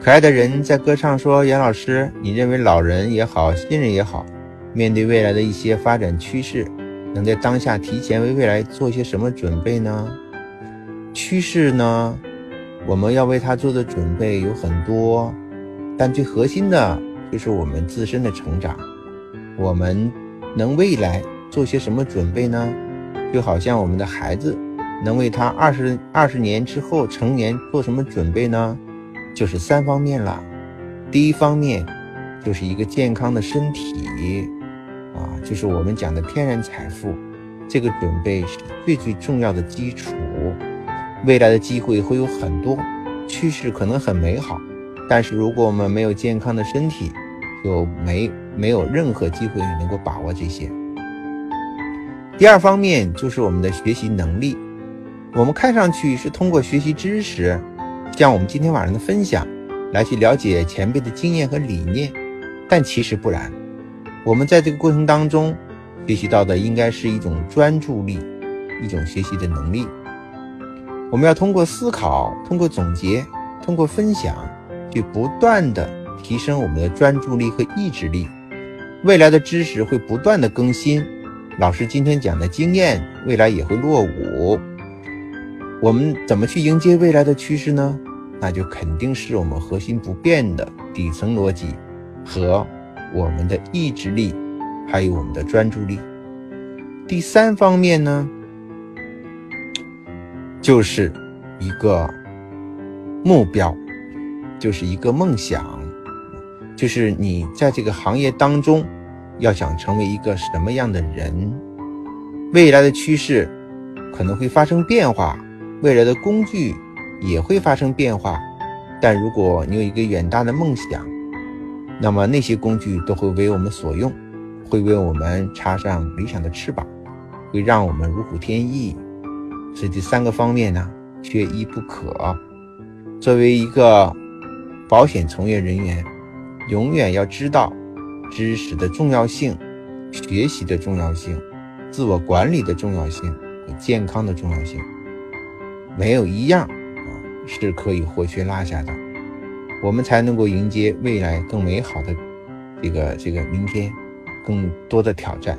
可爱的人在歌唱说：“杨老师，你认为老人也好，新人也好，面对未来的一些发展趋势，能在当下提前为未来做些什么准备呢？趋势呢，我们要为它做的准备有很多，但最核心的就是我们自身的成长。我们能未来做些什么准备呢？就好像我们的孩子能为他二十二十年之后成年做什么准备呢？”就是三方面了，第一方面就是一个健康的身体，啊，就是我们讲的天然财富，这个准备是最最重要的基础。未来的机会会有很多，趋势可能很美好，但是如果我们没有健康的身体，就没没有任何机会能够把握这些。第二方面就是我们的学习能力，我们看上去是通过学习知识。像我们今天晚上的分享，来去了解前辈的经验和理念，但其实不然。我们在这个过程当中学习到的，应该是一种专注力，一种学习的能力。我们要通过思考，通过总结，通过分享，去不断的提升我们的专注力和意志力。未来的知识会不断的更新，老师今天讲的经验，未来也会落伍。我们怎么去迎接未来的趋势呢？那就肯定是我们核心不变的底层逻辑和我们的意志力，还有我们的专注力。第三方面呢，就是一个目标，就是一个梦想，就是你在这个行业当中要想成为一个什么样的人。未来的趋势可能会发生变化，未来的工具。也会发生变化，但如果你有一个远大的梦想，那么那些工具都会为我们所用，会为我们插上理想的翅膀，会让我们如虎添翼。所以这三个方面呢，缺一不可。作为一个保险从业人员，永远要知道知识的重要性、学习的重要性、自我管理的重要性和健康的重要性，没有一样。是可以或缺落下的，我们才能够迎接未来更美好的这个这个明天，更多的挑战。